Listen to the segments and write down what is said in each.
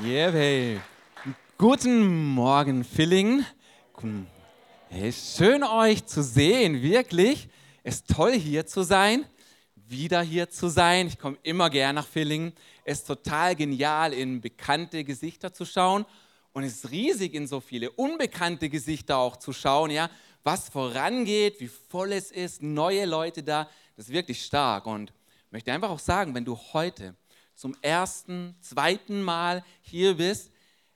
Yeah, hey. Guten Morgen, Filling. Hey, schön euch zu sehen, wirklich. Es ist toll hier zu sein, wieder hier zu sein. Ich komme immer gern nach Filling. Es ist total genial, in bekannte Gesichter zu schauen und es ist riesig, in so viele unbekannte Gesichter auch zu schauen, ja, was vorangeht, wie voll es ist, neue Leute da. Das ist wirklich stark und ich möchte einfach auch sagen, wenn du heute zum ersten, zweiten Mal hier bist,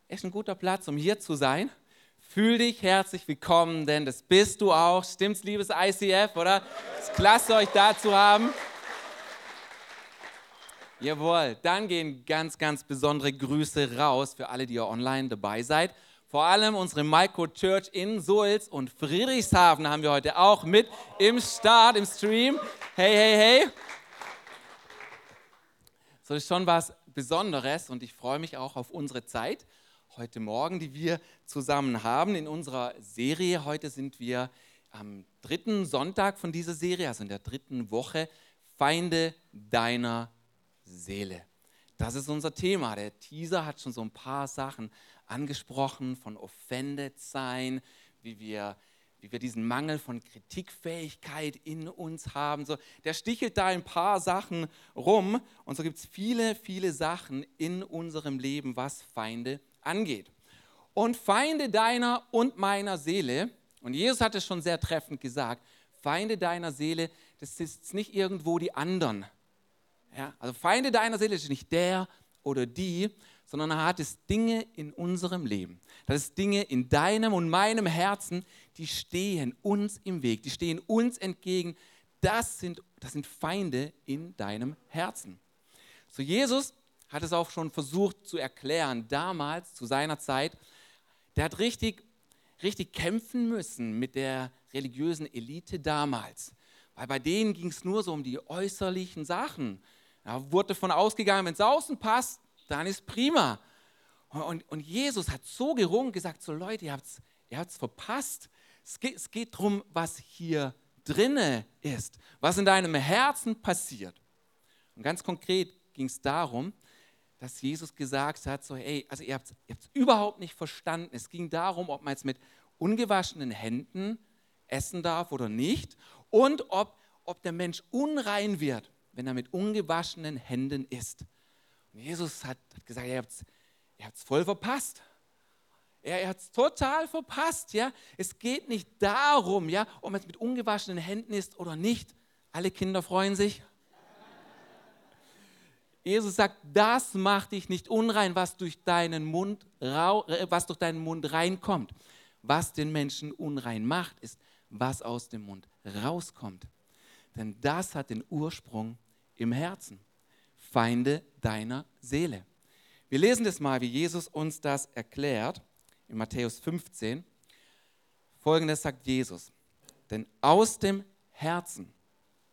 echt ein guter Platz, um hier zu sein. Fühl dich herzlich willkommen, denn das bist du auch. Stimmt's, liebes ICF, oder? Es ist klasse, euch da zu haben. Jawohl, dann gehen ganz, ganz besondere Grüße raus für alle, die ihr online dabei seid. Vor allem unsere Micro Church in Sulz und Friedrichshafen haben wir heute auch mit im Start, im Stream. Hey, hey, hey. So ist schon was Besonderes und ich freue mich auch auf unsere Zeit heute Morgen, die wir zusammen haben in unserer Serie. Heute sind wir am dritten Sonntag von dieser Serie, also in der dritten Woche, Feinde deiner Seele. Das ist unser Thema. Der Teaser hat schon so ein paar Sachen angesprochen, von offended sein, wie wir wie wir diesen Mangel von Kritikfähigkeit in uns haben. So, der stichelt da ein paar Sachen rum und so gibt es viele, viele Sachen in unserem Leben, was Feinde angeht. Und Feinde deiner und meiner Seele, und Jesus hat es schon sehr treffend gesagt, Feinde deiner Seele, das ist nicht irgendwo die anderen. Ja, also Feinde deiner Seele ist nicht der oder die, sondern er hat es Dinge in unserem Leben. Das ist Dinge in deinem und meinem Herzen, die stehen uns im Weg, die stehen uns entgegen. Das sind, das sind Feinde in deinem Herzen. So Jesus hat es auch schon versucht zu erklären, damals, zu seiner Zeit. Der hat richtig, richtig kämpfen müssen mit der religiösen Elite damals. Weil bei denen ging es nur so um die äußerlichen Sachen. Da wurde davon ausgegangen, wenn es außen passt, dann ist prima. Und, und Jesus hat so gerungen gesagt, so Leute, ihr habt es ihr verpasst. Es geht, es geht darum, was hier drinne ist, was in deinem Herzen passiert. Und ganz konkret ging es darum, dass Jesus gesagt hat, so hey, also ihr habt es überhaupt nicht verstanden. Es ging darum, ob man jetzt mit ungewaschenen Händen essen darf oder nicht und ob, ob der Mensch unrein wird, wenn er mit ungewaschenen Händen isst. Und Jesus hat, gesagt, ihr habt es voll verpasst. Er, hat es total verpasst. Ja? Es geht nicht darum, ja, ob man es mit ungewaschenen Händen ist oder nicht. Alle Kinder freuen sich. Jesus sagt, das macht dich nicht unrein, was durch deinen Mund, äh, was durch deinen Mund reinkommt. Was den Menschen unrein macht, ist, was aus dem Mund rauskommt. Denn das hat den Ursprung im Herzen. Feinde deiner Seele. Wir lesen das mal, wie Jesus uns das erklärt in Matthäus 15. Folgendes sagt Jesus. Denn aus dem Herzen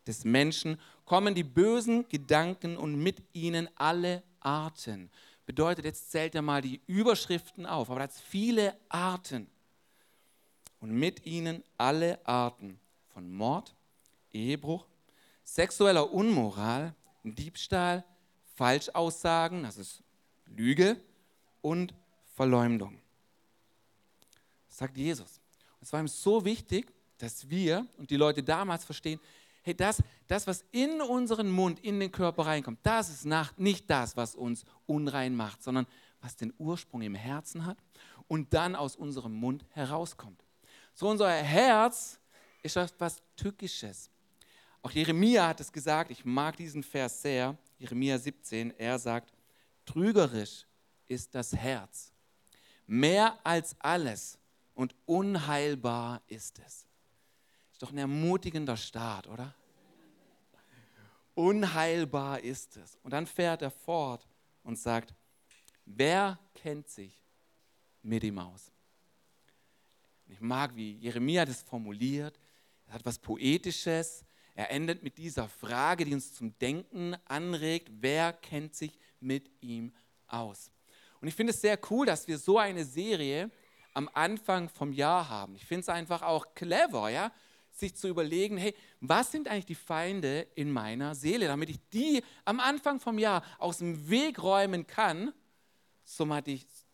des Menschen kommen die bösen Gedanken und mit ihnen alle Arten. Bedeutet, jetzt zählt er mal die Überschriften auf, aber das viele Arten. Und mit ihnen alle Arten von Mord, Ehebruch, sexueller Unmoral, Diebstahl, Falschaussagen, das ist Lüge und Verleumdung. Das sagt Jesus. Und es war ihm so wichtig, dass wir und die Leute damals verstehen, hey, das, das, was in unseren Mund, in den Körper reinkommt, das ist nicht das, was uns unrein macht, sondern was den Ursprung im Herzen hat und dann aus unserem Mund herauskommt. So unser Herz ist etwas Tückisches. Auch Jeremia hat es gesagt, ich mag diesen Vers sehr, Jeremia 17, er sagt, trügerisch ist das Herz, mehr als alles und unheilbar ist es. Ist doch ein ermutigender Start, oder? Unheilbar ist es. Und dann fährt er fort und sagt, wer kennt sich mit ihm aus? Ich mag, wie Jeremia das formuliert. Er hat was Poetisches. Er endet mit dieser Frage, die uns zum Denken anregt, wer kennt sich mit ihm aus? Und ich finde es sehr cool, dass wir so eine Serie am Anfang vom Jahr haben. Ich finde es einfach auch clever, ja, sich zu überlegen, hey, was sind eigentlich die Feinde in meiner Seele, damit ich die am Anfang vom Jahr aus dem Weg räumen kann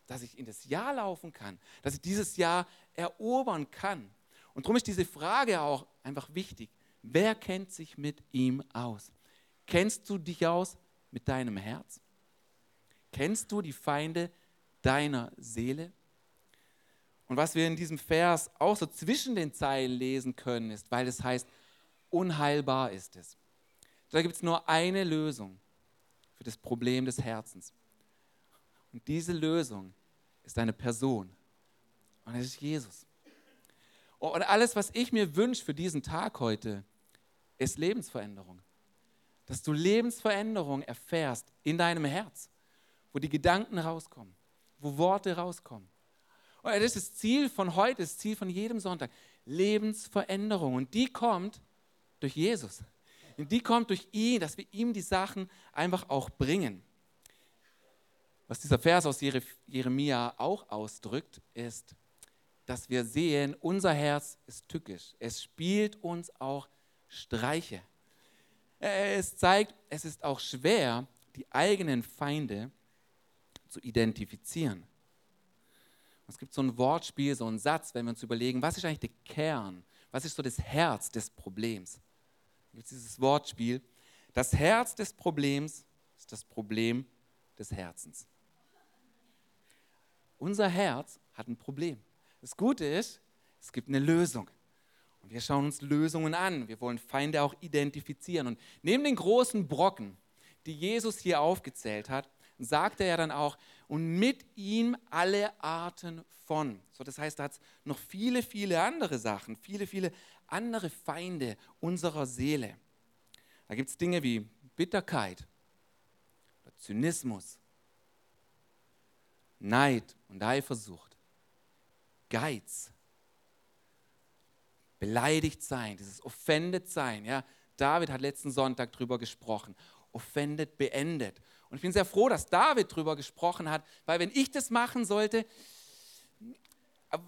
dass ich in das Jahr laufen kann, dass ich dieses Jahr erobern kann. Und darum ist diese Frage auch einfach wichtig. Wer kennt sich mit ihm aus? Kennst du dich aus mit deinem Herz? Kennst du die Feinde deiner Seele? Und was wir in diesem Vers auch so zwischen den Zeilen lesen können, ist, weil es heißt, unheilbar ist es. Da gibt es nur eine Lösung für das Problem des Herzens. Und diese Lösung ist eine Person. Und es ist Jesus. Und alles, was ich mir wünsche für diesen Tag heute, ist Lebensveränderung. Dass du Lebensveränderung erfährst in deinem Herz, wo die Gedanken rauskommen, wo Worte rauskommen. Und das ist das Ziel von heute, das Ziel von jedem Sonntag. Lebensveränderung. Und die kommt durch Jesus. Und die kommt durch ihn, dass wir ihm die Sachen einfach auch bringen. Was dieser Vers aus Jeremia auch ausdrückt, ist, dass wir sehen, unser Herz ist tückisch. Es spielt uns auch Streiche. Es zeigt, es ist auch schwer, die eigenen Feinde zu identifizieren. Es gibt so ein Wortspiel, so einen Satz, wenn wir uns überlegen, was ist eigentlich der Kern, was ist so das Herz des Problems? Da gibt es dieses Wortspiel. Das Herz des Problems ist das Problem des Herzens. Unser Herz hat ein Problem. Das Gute ist, es gibt eine Lösung. Und wir schauen uns Lösungen an. Wir wollen Feinde auch identifizieren. Und neben den großen Brocken, die Jesus hier aufgezählt hat, sagt er dann auch, und mit ihm alle Arten von. So, das heißt, da hat es noch viele, viele andere Sachen, viele, viele andere Feinde unserer Seele. Da gibt es Dinge wie Bitterkeit, Zynismus, Neid und Eifersucht, Geiz, beleidigt sein, dieses offended sein. Ja, David hat letzten Sonntag darüber gesprochen. Offended, beendet. Und ich bin sehr froh, dass David darüber gesprochen hat, weil wenn ich das machen sollte,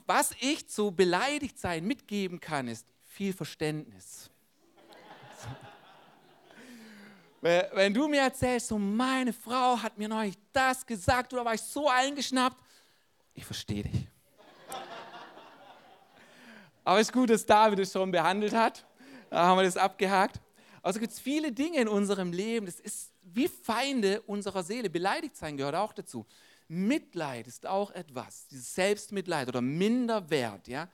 was ich zu beleidigt sein mitgeben kann, ist viel Verständnis. Wenn du mir erzählst, so meine Frau hat mir neulich das gesagt oder war ich so eingeschnappt, ich verstehe dich. Aber es ist gut, dass David es schon behandelt hat. Da haben wir das abgehakt. Also gibt es viele Dinge in unserem Leben, das ist wie Feinde unserer Seele. Beleidigt sein gehört auch dazu. Mitleid ist auch etwas, dieses Selbstmitleid oder Minderwert, ja.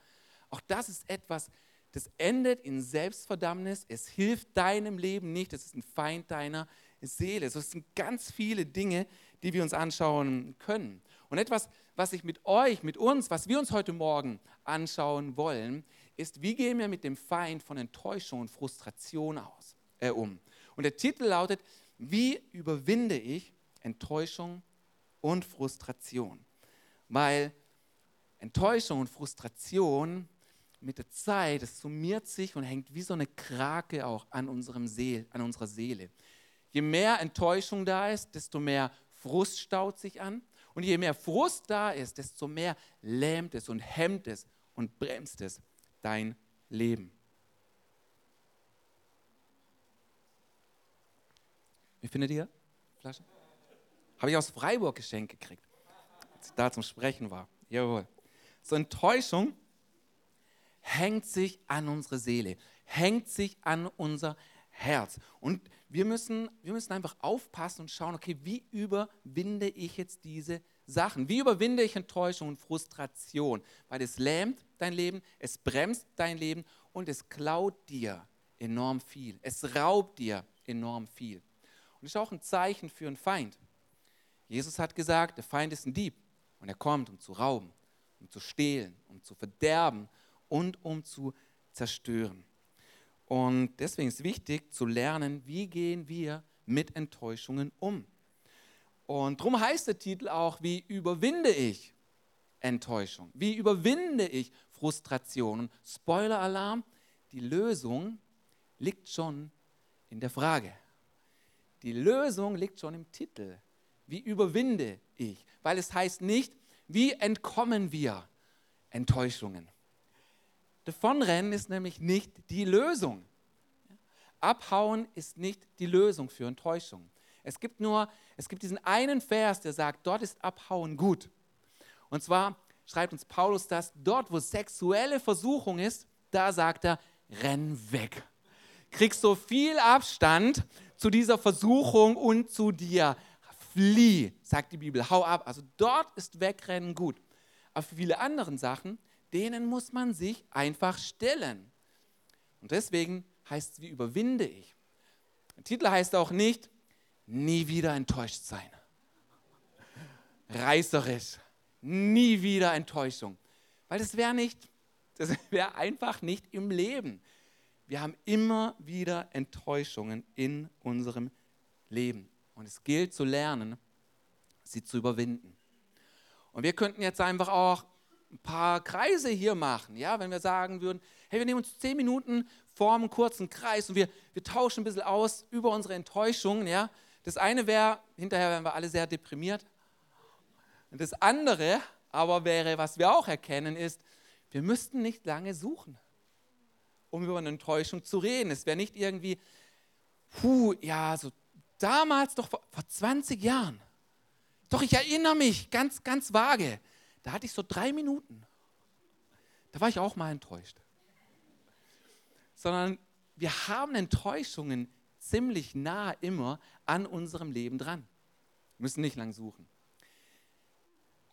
Auch das ist etwas, das endet in Selbstverdammnis. Es hilft deinem Leben nicht. Es ist ein Feind deiner Seele. es sind ganz viele Dinge, die wir uns anschauen können. Und etwas, was ich mit euch, mit uns, was wir uns heute Morgen anschauen wollen, ist, wie gehen wir mit dem Feind von Enttäuschung und Frustration aus, äh, um. Und der Titel lautet, wie überwinde ich Enttäuschung und Frustration? Weil Enttäuschung und Frustration mit der Zeit, es summiert sich und hängt wie so eine Krake auch an, unserem Seel, an unserer Seele. Je mehr Enttäuschung da ist, desto mehr Frust staut sich an. Und je mehr Frust da ist, desto mehr lähmt es und hemmt es und bremst es dein Leben. Wie findet ihr Flasche? Habe ich aus Freiburg geschenkt gekriegt, als ich da zum Sprechen war. Jawohl. So Enttäuschung hängt sich an unsere Seele, hängt sich an unser Herz. Und wir müssen, wir müssen einfach aufpassen und schauen, okay, wie überwinde ich jetzt diese Sachen? Wie überwinde ich Enttäuschung und Frustration? Weil es lähmt dein Leben, es bremst dein Leben und es klaut dir enorm viel. Es raubt dir enorm viel. Und das ist auch ein Zeichen für einen Feind. Jesus hat gesagt, der Feind ist ein Dieb und er kommt, um zu rauben, um zu stehlen, um zu verderben und um zu zerstören. Und deswegen ist wichtig zu lernen, wie gehen wir mit Enttäuschungen um. Und darum heißt der Titel auch, wie überwinde ich Enttäuschung? Wie überwinde ich Frustration? Und Spoiler-Alarm, die Lösung liegt schon in der Frage. Die Lösung liegt schon im Titel. Wie überwinde ich? Weil es heißt nicht, wie entkommen wir Enttäuschungen. Davonrennen ist nämlich nicht die Lösung. Abhauen ist nicht die Lösung für Enttäuschung. Es gibt nur, es gibt diesen einen Vers, der sagt, dort ist Abhauen gut. Und zwar schreibt uns Paulus das, dort wo sexuelle Versuchung ist, da sagt er, renn weg. Krieg so viel Abstand zu dieser Versuchung und zu dir. Flieh, sagt die Bibel, hau ab. Also dort ist Wegrennen gut. Aber für viele andere Sachen, denen muss man sich einfach stellen. Und deswegen heißt es, wie überwinde ich? Der Titel heißt auch nicht, nie wieder enttäuscht sein. Reißerisch, nie wieder Enttäuschung. Weil das wäre nicht, das wäre einfach nicht im Leben. Wir haben immer wieder Enttäuschungen in unserem Leben. Und es gilt zu lernen, sie zu überwinden. Und wir könnten jetzt einfach auch ein paar Kreise hier machen, ja, wenn wir sagen würden, hey, wir nehmen uns zehn Minuten, formen einen kurzen Kreis und wir, wir tauschen ein bisschen aus über unsere Enttäuschungen, ja. Das eine wäre, hinterher wären wir alle sehr deprimiert. Und das andere aber wäre, was wir auch erkennen, ist, wir müssten nicht lange suchen, um über eine Enttäuschung zu reden. Es wäre nicht irgendwie, puh, ja, so damals doch vor, vor 20 Jahren. Doch ich erinnere mich ganz, ganz vage. Da hatte ich so drei Minuten. Da war ich auch mal enttäuscht. Sondern wir haben Enttäuschungen ziemlich nah immer an unserem Leben dran. Wir müssen nicht lang suchen.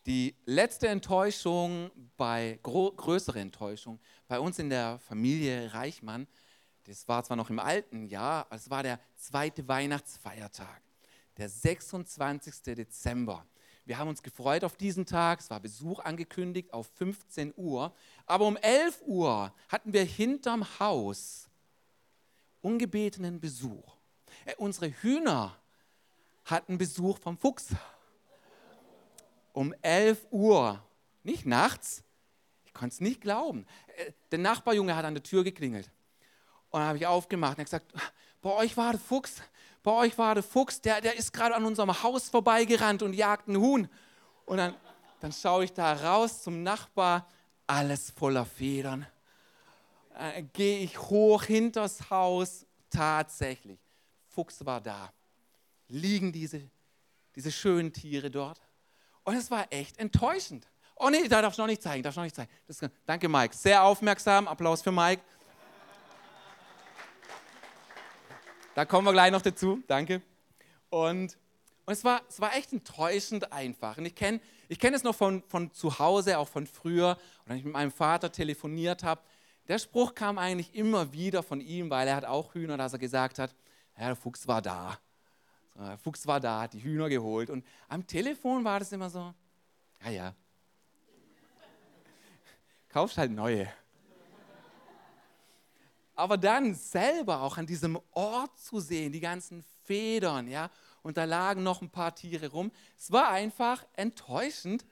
Die letzte Enttäuschung bei größere Enttäuschung bei uns in der Familie Reichmann, das war zwar noch im alten Jahr, es war der zweite Weihnachtsfeiertag, der 26. Dezember. Wir haben uns gefreut auf diesen Tag. Es war Besuch angekündigt auf 15 Uhr. Aber um 11 Uhr hatten wir hinterm Haus ungebetenen Besuch. Äh, unsere Hühner hatten Besuch vom Fuchs. Um 11 Uhr, nicht nachts. Ich konnte es nicht glauben. Äh, der Nachbarjunge hat an der Tür geklingelt. Und dann habe ich aufgemacht und gesagt, bei euch war der Fuchs bei euch war der Fuchs, der, der ist gerade an unserem Haus vorbeigerannt und jagt einen Huhn. Und dann, dann schaue ich da raus zum Nachbar, alles voller Federn. Äh, Gehe ich hoch hinters Haus, tatsächlich, Fuchs war da. Liegen diese, diese schönen Tiere dort. Und es war echt enttäuschend. Oh nee, da darf ich noch nicht zeigen, darf ich noch nicht zeigen. Das, danke Mike, sehr aufmerksam, Applaus für Mike. Da kommen wir gleich noch dazu. Danke. Und, und es, war, es war echt enttäuschend einfach. Und ich kenne ich kenn es noch von, von zu Hause, auch von früher, wenn ich mit meinem Vater telefoniert habe. Der Spruch kam eigentlich immer wieder von ihm, weil er hat auch Hühner, dass er gesagt hat, ja, der Fuchs war da. Der Fuchs war da, hat die Hühner geholt. Und am Telefon war das immer so, ja, ja. Kaufst halt neue aber dann selber auch an diesem Ort zu sehen, die ganzen Federn, ja, und da lagen noch ein paar Tiere rum. Es war einfach enttäuschend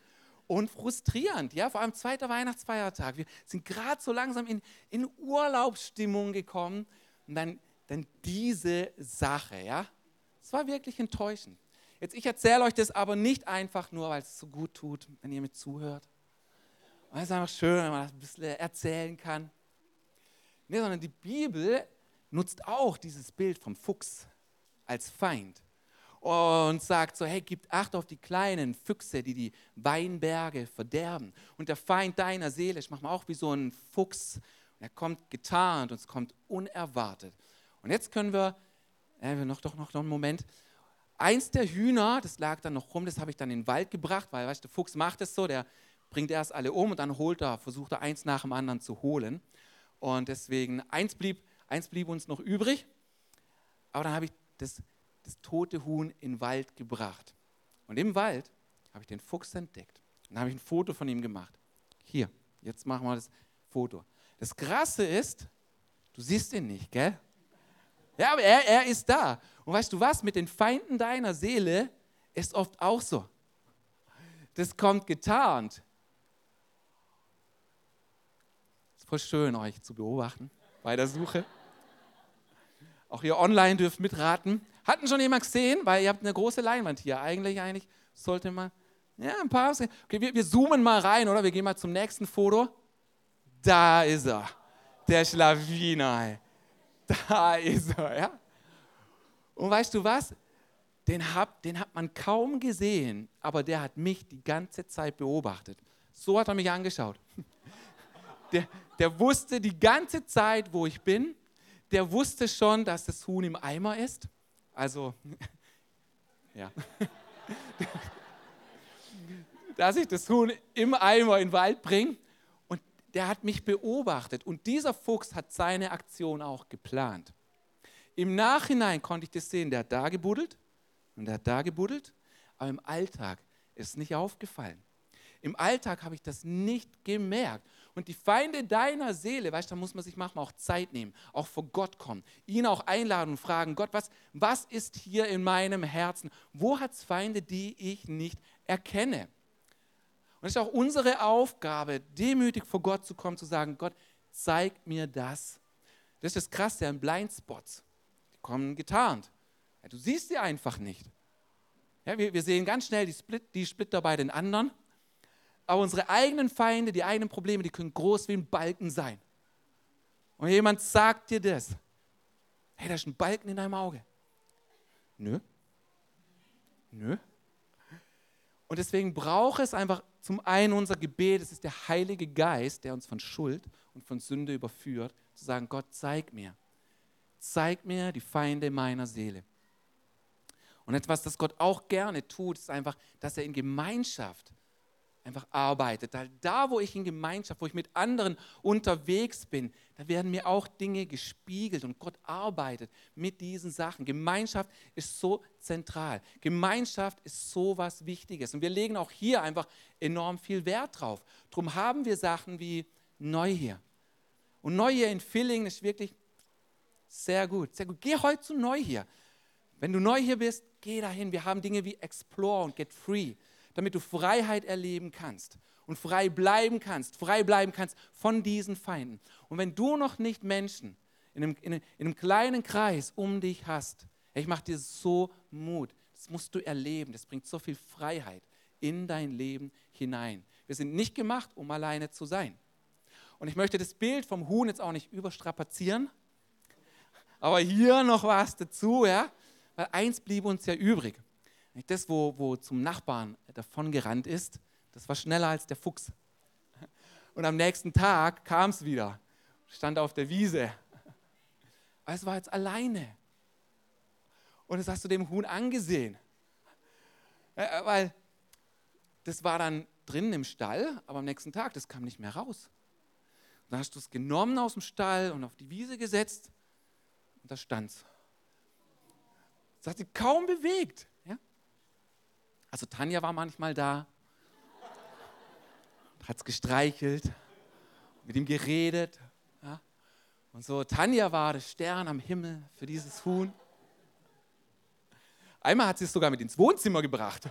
und frustrierend, ja, vor allem zweiter Weihnachtsfeiertag. Wir sind gerade so langsam in, in Urlaubsstimmung gekommen und dann, dann diese Sache, ja. Es war wirklich enttäuschend. Jetzt, ich erzähle euch das aber nicht einfach nur, weil es so gut tut, wenn ihr mir zuhört. es ist einfach schön, wenn man das ein bisschen erzählen kann. Nee, sondern die Bibel nutzt auch dieses Bild vom Fuchs als Feind und sagt so, hey, gib Acht auf die kleinen Füchse, die die Weinberge verderben. Und der Feind deiner Seele, ich mache mal auch wie so ein Fuchs, er kommt getarnt und es kommt unerwartet. Und jetzt können wir, äh, noch doch noch, noch einen Moment, eins der Hühner, das lag dann noch rum, das habe ich dann in den Wald gebracht, weil, weißt du, der Fuchs macht es so, der bringt erst alle um und dann holt er, versucht er eins nach dem anderen zu holen. Und deswegen, eins blieb, eins blieb uns noch übrig. Aber dann habe ich das, das tote Huhn in den Wald gebracht. Und im Wald habe ich den Fuchs entdeckt. Und dann habe ich ein Foto von ihm gemacht. Hier, jetzt machen wir das Foto. Das Krasse ist, du siehst ihn nicht, gell? Ja, aber er, er ist da. Und weißt du was? Mit den Feinden deiner Seele ist oft auch so. Das kommt getarnt. Voll schön, euch zu beobachten bei der Suche. Auch ihr online dürft mitraten. Hatten schon jemand gesehen? Weil ihr habt eine große Leinwand hier. Eigentlich, eigentlich sollte man. Ja, ein paar. Okay, wir, wir zoomen mal rein, oder? Wir gehen mal zum nächsten Foto. Da ist er. Der Schlawiner. Da ist er, ja. Und weißt du was? den, hab, den hat man kaum gesehen, aber der hat mich die ganze Zeit beobachtet. So hat er mich angeschaut. Der, der wusste die ganze Zeit, wo ich bin. Der wusste schon, dass das Huhn im Eimer ist. Also, ja. Dass ich das Huhn im Eimer in den Wald bringe. Und der hat mich beobachtet. Und dieser Fuchs hat seine Aktion auch geplant. Im Nachhinein konnte ich das sehen. Der hat da gebuddelt und der hat da gebuddelt. Aber im Alltag ist es nicht aufgefallen. Im Alltag habe ich das nicht gemerkt. Und die Feinde deiner Seele, weißt du, da muss man sich manchmal auch Zeit nehmen, auch vor Gott kommen, ihn auch einladen und fragen, Gott, was, was ist hier in meinem Herzen? Wo hat es Feinde, die ich nicht erkenne? Und es ist auch unsere Aufgabe, demütig vor Gott zu kommen, zu sagen, Gott, zeig mir das. Das ist das Krasse an Blindspots. Die kommen getarnt. Ja, du siehst sie einfach nicht. Ja, wir, wir sehen ganz schnell die, Split, die Splitter bei den anderen aber unsere eigenen Feinde, die eigenen Probleme, die können groß wie ein Balken sein. Und jemand sagt dir das. Hey, da ist ein Balken in deinem Auge. Nö. Nö. Und deswegen braucht es einfach zum einen unser Gebet, es ist der Heilige Geist, der uns von Schuld und von Sünde überführt, zu sagen, Gott, zeig mir, zeig mir die Feinde meiner Seele. Und etwas, das Gott auch gerne tut, ist einfach, dass er in Gemeinschaft einfach arbeitet. Da, wo ich in Gemeinschaft, wo ich mit anderen unterwegs bin, da werden mir auch Dinge gespiegelt und Gott arbeitet mit diesen Sachen. Gemeinschaft ist so zentral. Gemeinschaft ist so was Wichtiges. Und wir legen auch hier einfach enorm viel Wert drauf. Darum haben wir Sachen wie Neu hier. Und Neu hier in Villingen ist wirklich sehr gut. Sehr gut. Geh heute zu Neu hier. Wenn du neu hier bist, geh dahin. Wir haben Dinge wie Explore und Get Free damit du Freiheit erleben kannst und frei bleiben kannst, frei bleiben kannst von diesen Feinden. Und wenn du noch nicht Menschen in einem, in einem, in einem kleinen Kreis um dich hast, ich mache dir so Mut. Das musst du erleben. Das bringt so viel Freiheit in dein Leben hinein. Wir sind nicht gemacht, um alleine zu sein. Und ich möchte das Bild vom Huhn jetzt auch nicht überstrapazieren, aber hier noch was dazu, ja, weil eins blieb uns ja übrig. Das, wo, wo zum Nachbarn davon gerannt ist, das war schneller als der Fuchs. Und am nächsten Tag kam es wieder, stand auf der Wiese. Es war jetzt alleine. Und das hast du dem Huhn angesehen. Weil das war dann drinnen im Stall, aber am nächsten Tag, das kam nicht mehr raus. Und dann hast du es genommen aus dem Stall und auf die Wiese gesetzt und da stand es. Es hat sich kaum bewegt. Also Tanja war manchmal da, hat es gestreichelt, mit ihm geredet. Ja? Und so, Tanja war der Stern am Himmel für dieses Huhn. Einmal hat sie es sogar mit ins Wohnzimmer gebracht.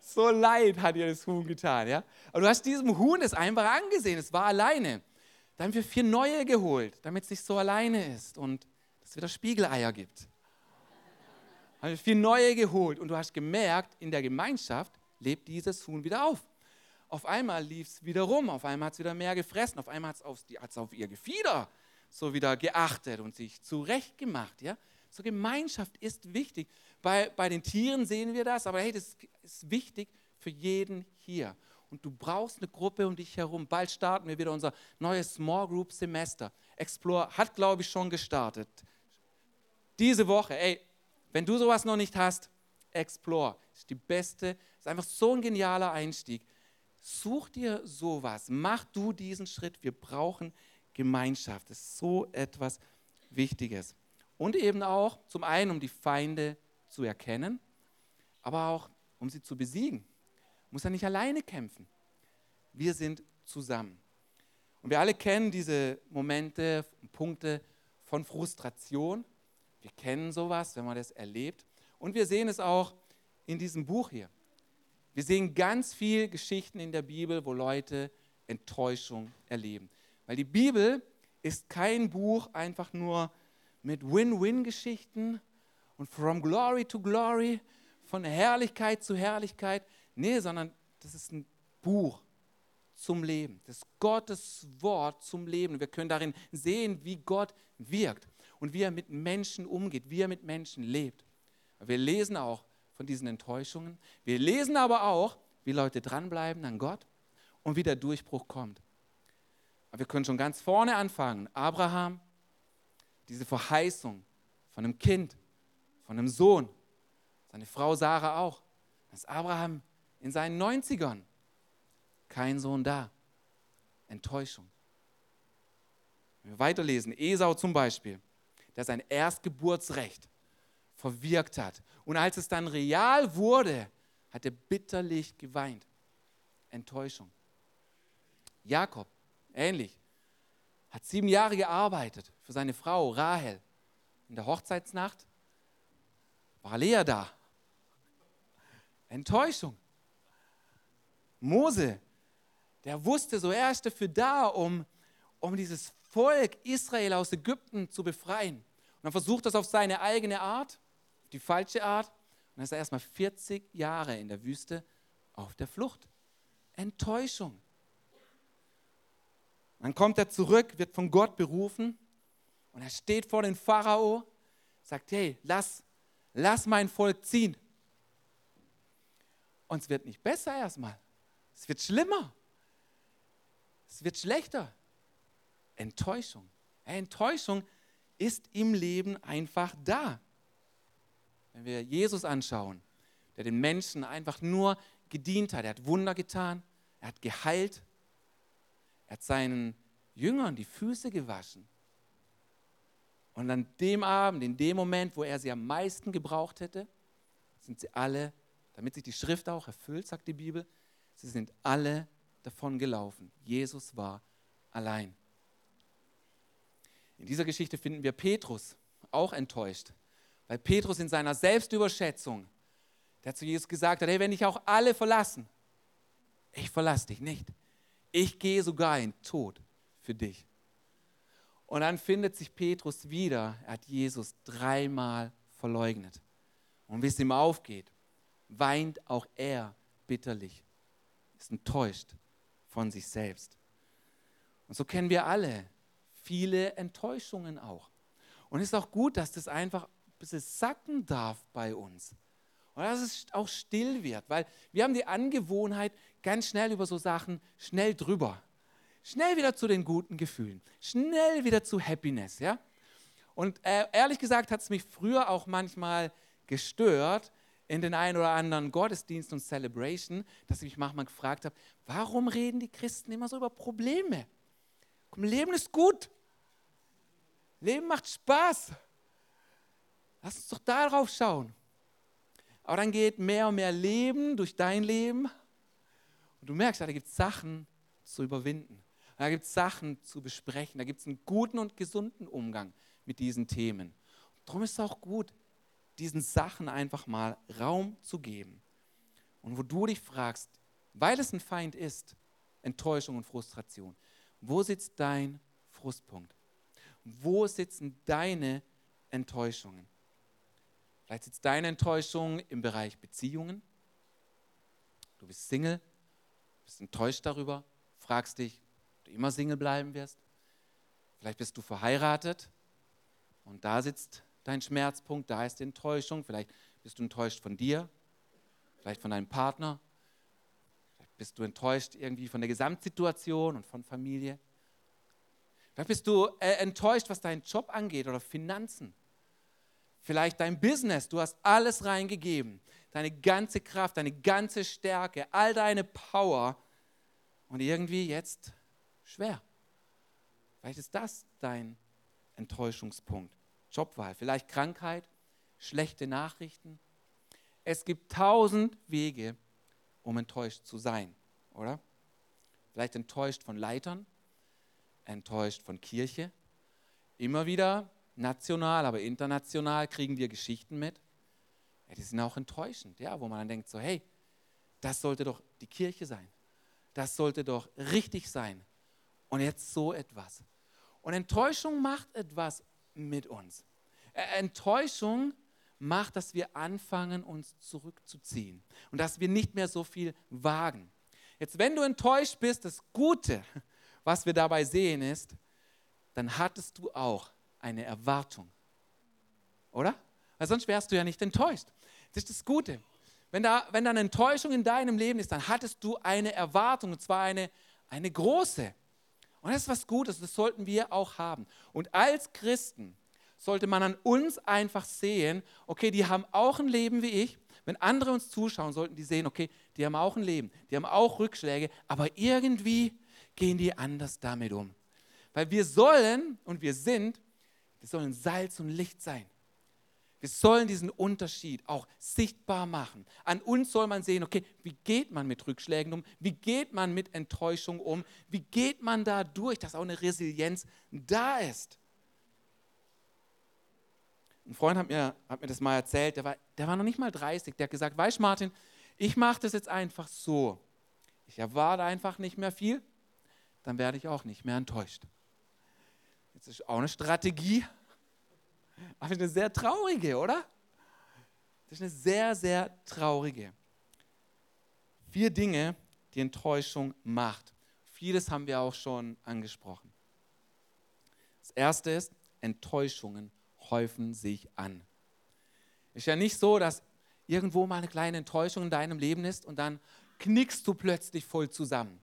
so leid hat ihr das Huhn getan. Ja? Aber du hast diesem Huhn es einfach angesehen, es war alleine. Da haben wir vier neue geholt, damit es nicht so alleine ist und es wieder Spiegeleier gibt haben wir vier neue geholt und du hast gemerkt, in der Gemeinschaft lebt dieses Huhn wieder auf. Auf einmal lief es wieder rum, auf einmal hat es wieder mehr gefressen, auf einmal hat es auf, auf, ihr Gefieder so wieder geachtet und sich zurechtgemacht. Ja? So Gemeinschaft ist wichtig. Bei, bei den Tieren sehen wir das, aber hey, das ist wichtig für jeden hier. Und du brauchst eine Gruppe um dich herum. Bald starten wir wieder unser neues Small Group Semester. Explore hat, glaube ich, schon gestartet. Diese Woche, ey, wenn du sowas noch nicht hast, Explore ist die beste, ist einfach so ein genialer Einstieg. Such dir sowas, mach du diesen Schritt. Wir brauchen Gemeinschaft. Das ist so etwas Wichtiges. Und eben auch zum einen, um die Feinde zu erkennen, aber auch, um sie zu besiegen. Muss er nicht alleine kämpfen. Wir sind zusammen. Und wir alle kennen diese Momente, Punkte von Frustration, wir kennen sowas, wenn man das erlebt. Und wir sehen es auch in diesem Buch hier. Wir sehen ganz viele Geschichten in der Bibel, wo Leute Enttäuschung erleben. Weil die Bibel ist kein Buch einfach nur mit Win-Win-Geschichten und from glory to glory, von Herrlichkeit zu Herrlichkeit. Nee, sondern das ist ein Buch zum Leben. Das ist Gottes Wort zum Leben. Wir können darin sehen, wie Gott wirkt. Und wie er mit Menschen umgeht, wie er mit Menschen lebt. Wir lesen auch von diesen Enttäuschungen. Wir lesen aber auch, wie Leute dranbleiben an Gott und wie der Durchbruch kommt. Aber wir können schon ganz vorne anfangen. Abraham, diese Verheißung von einem Kind, von einem Sohn, seine Frau Sarah auch. Dass Abraham in seinen 90ern kein Sohn da. Enttäuschung. Wenn wir weiterlesen, Esau zum Beispiel, der sein Erstgeburtsrecht verwirkt hat. Und als es dann real wurde, hat er bitterlich geweint. Enttäuschung. Jakob, ähnlich, hat sieben Jahre gearbeitet für seine Frau Rahel. In der Hochzeitsnacht war Lea da. Enttäuschung. Mose, der wusste so, er ist dafür da, um, um dieses Volk Israel aus Ägypten zu befreien. Und dann versucht das auf seine eigene Art, die falsche Art. Und dann ist er erstmal 40 Jahre in der Wüste auf der Flucht. Enttäuschung. Dann kommt er zurück, wird von Gott berufen und er steht vor dem Pharao, sagt, hey, lass, lass mein Volk ziehen. Und es wird nicht besser erstmal. Es wird schlimmer. Es wird schlechter. Enttäuschung. Enttäuschung ist im Leben einfach da. Wenn wir Jesus anschauen, der den Menschen einfach nur gedient hat, er hat Wunder getan, er hat geheilt, er hat seinen Jüngern die Füße gewaschen. Und an dem Abend, in dem Moment, wo er sie am meisten gebraucht hätte, sind sie alle, damit sich die Schrift auch erfüllt, sagt die Bibel, sie sind alle davon gelaufen. Jesus war allein. In dieser Geschichte finden wir Petrus auch enttäuscht, weil Petrus in seiner Selbstüberschätzung, der zu Jesus gesagt hat, hey, wenn dich auch alle verlassen, ich verlasse dich nicht. Ich gehe sogar in Tod für dich. Und dann findet sich Petrus wieder. Er hat Jesus dreimal verleugnet. Und wie es ihm aufgeht, weint auch er bitterlich, ist enttäuscht von sich selbst. Und so kennen wir alle viele Enttäuschungen auch. Und es ist auch gut, dass das einfach ein bisschen sacken darf bei uns. Und dass es auch still wird, weil wir haben die Angewohnheit, ganz schnell über so Sachen schnell drüber. Schnell wieder zu den guten Gefühlen, schnell wieder zu Happiness, ja? Und äh, ehrlich gesagt hat es mich früher auch manchmal gestört in den einen oder anderen Gottesdienst und Celebration, dass ich mich manchmal gefragt habe, warum reden die Christen immer so über Probleme? Komm, Leben ist gut. Leben macht Spaß. Lass uns doch darauf schauen. Aber dann geht mehr und mehr Leben durch dein Leben. Und du merkst, da gibt es Sachen zu überwinden. Da gibt es Sachen zu besprechen. Da gibt es einen guten und gesunden Umgang mit diesen Themen. darum ist es auch gut, diesen Sachen einfach mal Raum zu geben. Und wo du dich fragst, weil es ein Feind ist, Enttäuschung und Frustration, wo sitzt dein Frustpunkt? Wo sitzen deine Enttäuschungen? Vielleicht sitzt deine Enttäuschung im Bereich Beziehungen. Du bist Single, bist enttäuscht darüber, fragst dich, ob du immer Single bleiben wirst. Vielleicht bist du verheiratet und da sitzt dein Schmerzpunkt, da ist die Enttäuschung. Vielleicht bist du enttäuscht von dir, vielleicht von deinem Partner. Vielleicht bist du enttäuscht irgendwie von der Gesamtsituation und von Familie. Vielleicht bist du äh, enttäuscht, was deinen Job angeht oder Finanzen. Vielleicht dein Business, du hast alles reingegeben, deine ganze Kraft, deine ganze Stärke, all deine Power und irgendwie jetzt schwer. Vielleicht ist das dein Enttäuschungspunkt. Jobwahl, vielleicht Krankheit, schlechte Nachrichten. Es gibt tausend Wege, um enttäuscht zu sein, oder? Vielleicht enttäuscht von Leitern, enttäuscht von Kirche. Immer wieder national, aber international kriegen wir Geschichten mit. Ja, die sind auch enttäuschend, ja, wo man dann denkt so, hey, das sollte doch die Kirche sein. Das sollte doch richtig sein. Und jetzt so etwas. Und Enttäuschung macht etwas mit uns. Enttäuschung macht, dass wir anfangen, uns zurückzuziehen und dass wir nicht mehr so viel wagen. Jetzt, wenn du enttäuscht bist, das Gute, was wir dabei sehen, ist, dann hattest du auch eine Erwartung. Oder? Weil sonst wärst du ja nicht enttäuscht. Das ist das Gute. Wenn da, wenn da eine Enttäuschung in deinem Leben ist, dann hattest du eine Erwartung, und zwar eine, eine große. Und das ist was Gutes, das sollten wir auch haben. Und als Christen sollte man an uns einfach sehen, okay, die haben auch ein Leben wie ich. Wenn andere uns zuschauen, sollten die sehen, okay, die haben auch ein Leben, die haben auch Rückschläge, aber irgendwie gehen die anders damit um. Weil wir sollen und wir sind, wir sollen Salz und Licht sein. Wir sollen diesen Unterschied auch sichtbar machen. An uns soll man sehen, okay, wie geht man mit Rückschlägen um? Wie geht man mit Enttäuschung um? Wie geht man da durch, dass auch eine Resilienz da ist? Ein Freund hat mir, hat mir das mal erzählt, der war, der war noch nicht mal 30, der hat gesagt, weißt Martin, ich mache das jetzt einfach so. Ich erwarte einfach nicht mehr viel, dann werde ich auch nicht mehr enttäuscht. Jetzt ist auch eine Strategie, aber eine sehr traurige, oder? Das ist eine sehr, sehr traurige. Vier Dinge, die Enttäuschung macht. Vieles haben wir auch schon angesprochen. Das erste ist, Enttäuschungen häufen sich an. Ist ja nicht so, dass irgendwo mal eine kleine Enttäuschung in deinem Leben ist und dann knickst du plötzlich voll zusammen.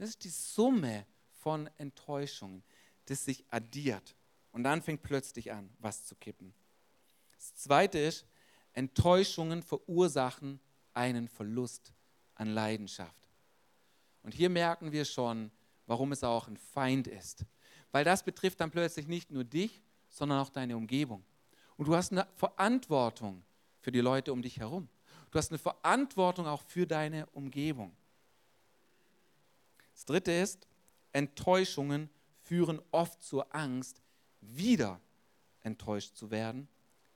Das ist die Summe von Enttäuschungen, das sich addiert. Und dann fängt plötzlich an, was zu kippen. Das Zweite ist, Enttäuschungen verursachen einen Verlust an Leidenschaft. Und hier merken wir schon, warum es auch ein Feind ist. Weil das betrifft dann plötzlich nicht nur dich, sondern auch deine Umgebung. Und du hast eine Verantwortung für die Leute um dich herum. Du hast eine Verantwortung auch für deine Umgebung. Das Dritte ist, Enttäuschungen führen oft zur Angst, wieder enttäuscht zu werden.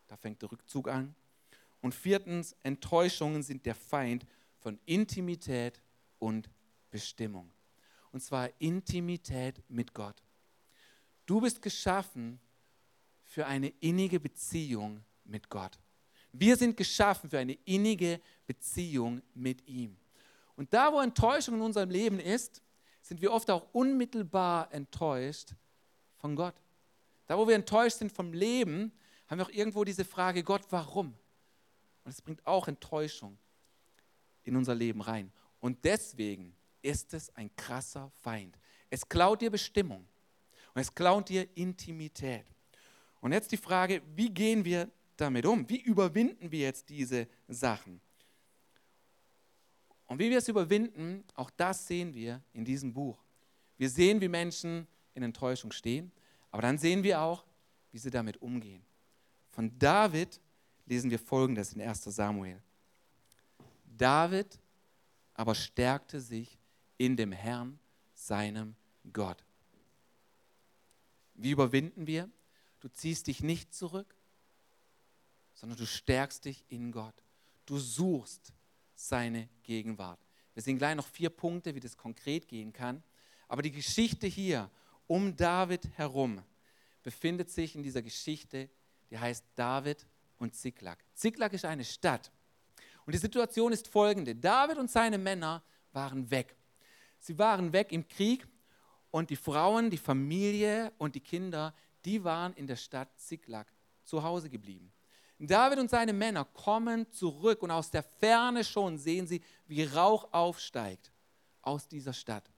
Da fängt der Rückzug an. Und viertens, Enttäuschungen sind der Feind von Intimität und Bestimmung. Und zwar Intimität mit Gott. Du bist geschaffen für eine innige Beziehung mit Gott. Wir sind geschaffen für eine innige Beziehung mit ihm. Und da, wo Enttäuschung in unserem Leben ist, sind wir oft auch unmittelbar enttäuscht von Gott. Da, wo wir enttäuscht sind vom Leben, haben wir auch irgendwo diese Frage, Gott, warum? Und es bringt auch Enttäuschung in unser Leben rein. Und deswegen ist es ein krasser Feind. Es klaut dir Bestimmung und es klaut dir Intimität. Und jetzt die Frage, wie gehen wir damit um? Wie überwinden wir jetzt diese Sachen? Und wie wir es überwinden, auch das sehen wir in diesem Buch. Wir sehen, wie Menschen in Enttäuschung stehen. Aber dann sehen wir auch, wie sie damit umgehen. Von David lesen wir Folgendes in 1 Samuel. David aber stärkte sich in dem Herrn, seinem Gott. Wie überwinden wir? Du ziehst dich nicht zurück, sondern du stärkst dich in Gott. Du suchst seine Gegenwart. Wir sehen gleich noch vier Punkte, wie das konkret gehen kann. Aber die Geschichte hier um David herum befindet sich in dieser Geschichte, die heißt David und Ziklag. Ziklag ist eine Stadt. Und die Situation ist folgende. David und seine Männer waren weg. Sie waren weg im Krieg und die Frauen, die Familie und die Kinder, die waren in der Stadt Ziklag zu Hause geblieben. David und seine Männer kommen zurück und aus der Ferne schon sehen sie, wie Rauch aufsteigt aus dieser Stadt.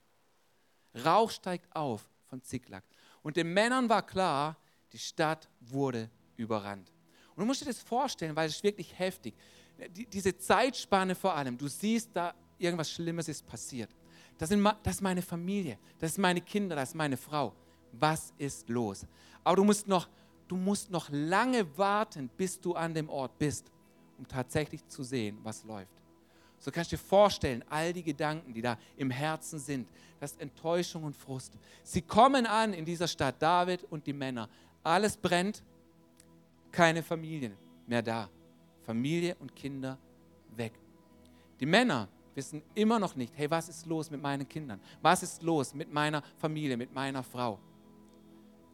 Rauch steigt auf von Ziklag. Und den Männern war klar, die Stadt wurde überrannt. Und du musst dir das vorstellen, weil es ist wirklich heftig. Die, diese Zeitspanne vor allem, du siehst, da irgendwas Schlimmes ist passiert. Das, sind, das ist meine Familie, das sind meine Kinder, das ist meine Frau. Was ist los? Aber du musst noch, du musst noch lange warten, bis du an dem Ort bist, um tatsächlich zu sehen, was läuft. So kannst du dir vorstellen, all die Gedanken, die da im Herzen sind, das Enttäuschung und Frust. Sie kommen an in dieser Stadt, David und die Männer. Alles brennt, keine Familien mehr da. Familie und Kinder weg. Die Männer wissen immer noch nicht, hey, was ist los mit meinen Kindern? Was ist los mit meiner Familie, mit meiner Frau?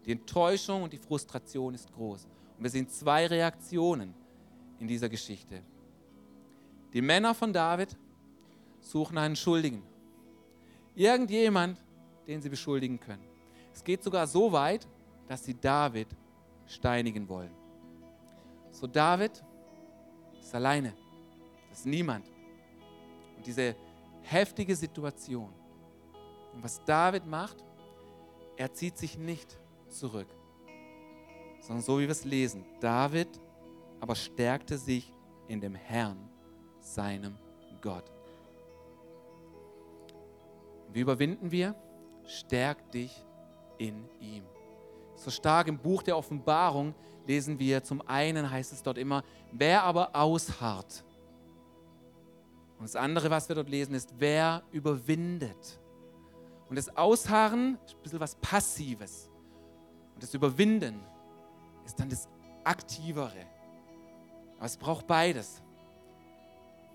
Die Enttäuschung und die Frustration ist groß. Und wir sehen zwei Reaktionen in dieser Geschichte. Die Männer von David suchen einen Schuldigen. Irgendjemand, den sie beschuldigen können. Es geht sogar so weit, dass sie David steinigen wollen. So David ist alleine, das ist niemand. Und diese heftige Situation. Und was David macht, er zieht sich nicht zurück, sondern so wie wir es lesen, David aber stärkte sich in dem Herrn, seinem Gott. Wie überwinden wir? Stärk dich in ihm. So stark im Buch der Offenbarung lesen wir, zum einen heißt es dort immer, wer aber ausharrt. Und das andere, was wir dort lesen, ist, wer überwindet. Und das Ausharren ist ein bisschen was Passives. Und das Überwinden ist dann das Aktivere. Aber es braucht beides.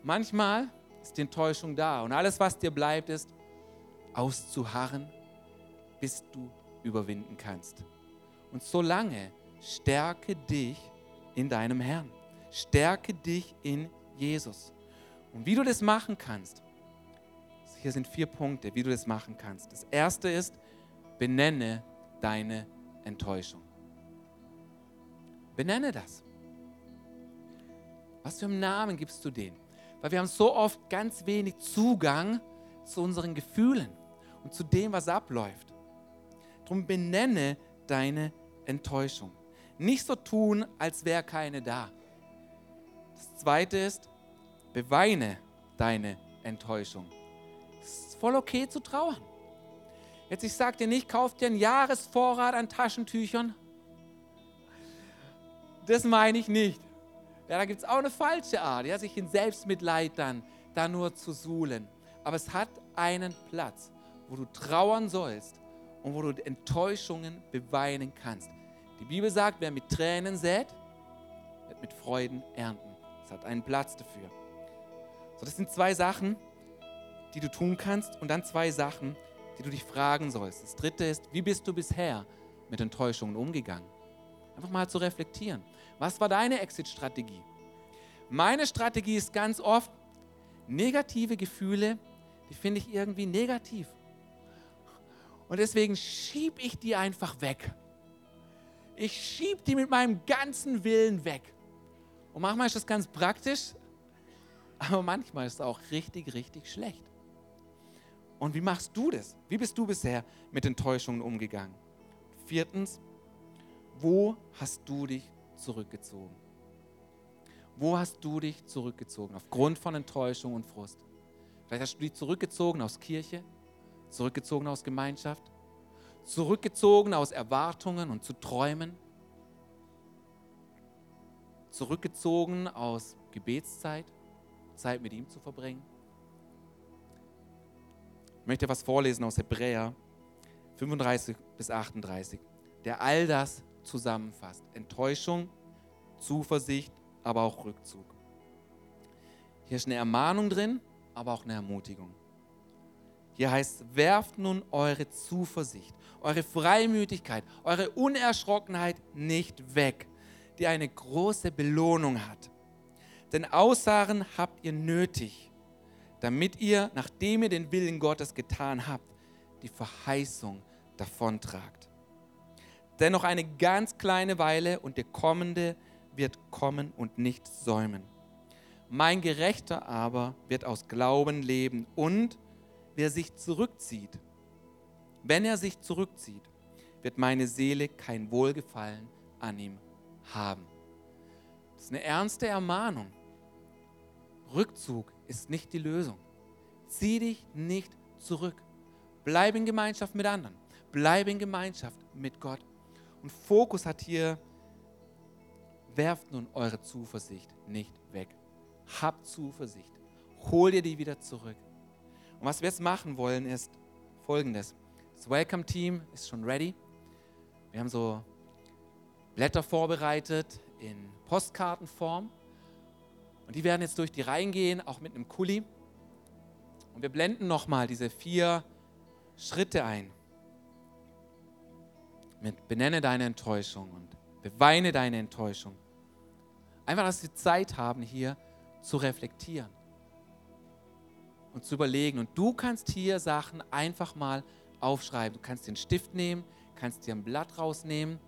Manchmal ist die Enttäuschung da und alles, was dir bleibt, ist auszuharren, bis du überwinden kannst. Und solange stärke dich in deinem Herrn. Stärke dich in Jesus. Und wie du das machen kannst, hier sind vier Punkte, wie du das machen kannst. Das erste ist, benenne deine Enttäuschung. Benenne das. Was für einen Namen gibst du denen? Weil wir haben so oft ganz wenig Zugang zu unseren Gefühlen und zu dem, was abläuft. Darum benenne deine Enttäuschung. Nicht so tun, als wäre keine da. Das zweite ist, beweine deine Enttäuschung. Es ist voll okay zu trauern. Jetzt, ich sage dir nicht, kauf dir einen Jahresvorrat an Taschentüchern. Das meine ich nicht. Ja, da gibt es auch eine falsche Art, ja, sich in Selbstmitleid dann da nur zu suhlen. Aber es hat einen Platz, wo du trauern sollst und wo du Enttäuschungen beweinen kannst. Die Bibel sagt, wer mit Tränen sät, wird mit Freuden ernten. Es hat einen Platz dafür. So, das sind zwei Sachen, die du tun kannst und dann zwei Sachen, die du dich fragen sollst. Das dritte ist, wie bist du bisher mit Enttäuschungen umgegangen? Einfach mal zu reflektieren. Was war deine Exit-Strategie? Meine Strategie ist ganz oft, negative Gefühle, die finde ich irgendwie negativ. Und deswegen schiebe ich die einfach weg. Ich schiebe die mit meinem ganzen Willen weg. Und manchmal ist das ganz praktisch, aber manchmal ist es auch richtig, richtig schlecht. Und wie machst du das? Wie bist du bisher mit Enttäuschungen umgegangen? Viertens, wo hast du dich zurückgezogen? Wo hast du dich zurückgezogen aufgrund von Enttäuschung und Frust? Vielleicht hast du dich zurückgezogen aus Kirche, zurückgezogen aus Gemeinschaft, zurückgezogen aus Erwartungen und zu träumen, zurückgezogen aus Gebetszeit, Zeit mit ihm zu verbringen. Ich möchte was vorlesen aus Hebräer 35 bis 38, der all das zusammenfasst. Enttäuschung, Zuversicht, aber auch Rückzug. Hier ist eine Ermahnung drin, aber auch eine Ermutigung. Hier heißt, werft nun eure Zuversicht, eure Freimütigkeit, eure Unerschrockenheit nicht weg, die eine große Belohnung hat. Denn Aussagen habt ihr nötig, damit ihr, nachdem ihr den Willen Gottes getan habt, die Verheißung davontragt. Denn noch eine ganz kleine Weile und der Kommende wird kommen und nicht säumen. Mein Gerechter aber wird aus Glauben leben und wer sich zurückzieht, wenn er sich zurückzieht, wird meine Seele kein Wohlgefallen an ihm haben. Das ist eine ernste Ermahnung. Rückzug ist nicht die Lösung. Zieh dich nicht zurück. Bleib in Gemeinschaft mit anderen. Bleib in Gemeinschaft mit Gott. Und Fokus hat hier, werft nun eure Zuversicht nicht weg. Habt Zuversicht. Hol dir die wieder zurück. Und was wir jetzt machen wollen, ist folgendes. Das Welcome-Team ist schon ready. Wir haben so Blätter vorbereitet in Postkartenform. Und die werden jetzt durch die Reihen gehen, auch mit einem Kuli. Und wir blenden nochmal diese vier Schritte ein mit benenne deine Enttäuschung und beweine deine Enttäuschung. Einfach, dass wir Zeit haben, hier zu reflektieren und zu überlegen. Und du kannst hier Sachen einfach mal aufschreiben. Du kannst einen Stift nehmen, kannst dir ein Blatt rausnehmen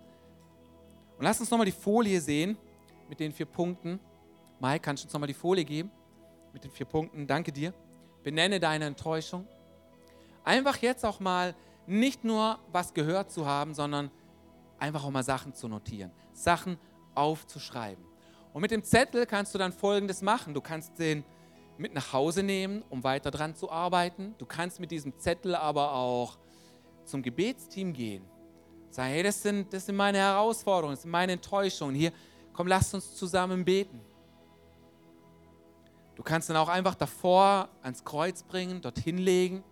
Und lass uns nochmal die Folie sehen mit den vier Punkten. Mike, kannst du uns nochmal die Folie geben? Mit den vier Punkten. Danke dir. Benenne deine Enttäuschung. Einfach jetzt auch mal nicht nur was gehört zu haben, sondern einfach auch mal Sachen zu notieren. Sachen aufzuschreiben. Und mit dem Zettel kannst du dann Folgendes machen. Du kannst den mit nach Hause nehmen, um weiter dran zu arbeiten. Du kannst mit diesem Zettel aber auch zum Gebetsteam gehen. Sag, hey, das sind, das sind meine Herausforderungen, das sind meine Enttäuschungen. Hier, komm, lasst uns zusammen beten. Du kannst dann auch einfach davor ans Kreuz bringen, dorthin legen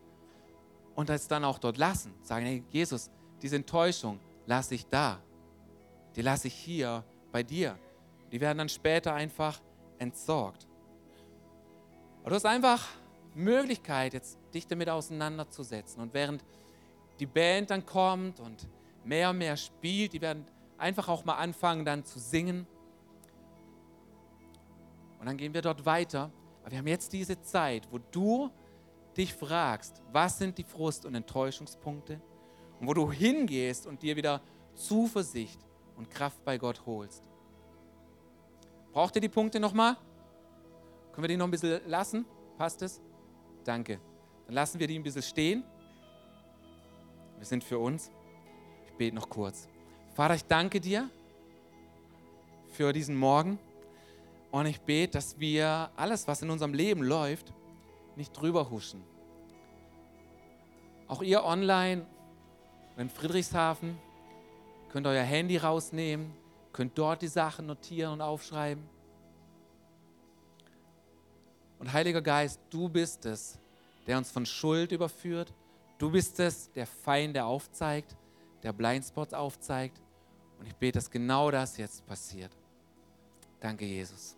und es dann auch dort lassen. Sagen, hey, Jesus, diese Enttäuschung lasse ich da. Die lasse ich hier bei dir. Die werden dann später einfach entsorgt. Aber du hast einfach Möglichkeit, jetzt dich damit auseinanderzusetzen. Und während die Band dann kommt und mehr und mehr spielt, die werden einfach auch mal anfangen dann zu singen. Und dann gehen wir dort weiter. Aber wir haben jetzt diese Zeit, wo du dich fragst, was sind die Frust- und Enttäuschungspunkte? Und wo du hingehst und dir wieder Zuversicht und Kraft bei Gott holst. Braucht ihr die Punkte nochmal? Können wir die noch ein bisschen lassen? Passt es? Danke. Dann lassen wir die ein bisschen stehen. Wir sind für uns. Ich bete noch kurz. Vater, ich danke dir für diesen Morgen. Und ich bete, dass wir alles, was in unserem Leben läuft, nicht drüber huschen. Auch ihr online in Friedrichshafen könnt euer Handy rausnehmen, könnt dort die Sachen notieren und aufschreiben. Und Heiliger Geist, du bist es, der uns von Schuld überführt. Du bist es, der Feinde aufzeigt, der Blindspots aufzeigt. Und ich bete, dass genau das jetzt passiert. Danke, Jesus.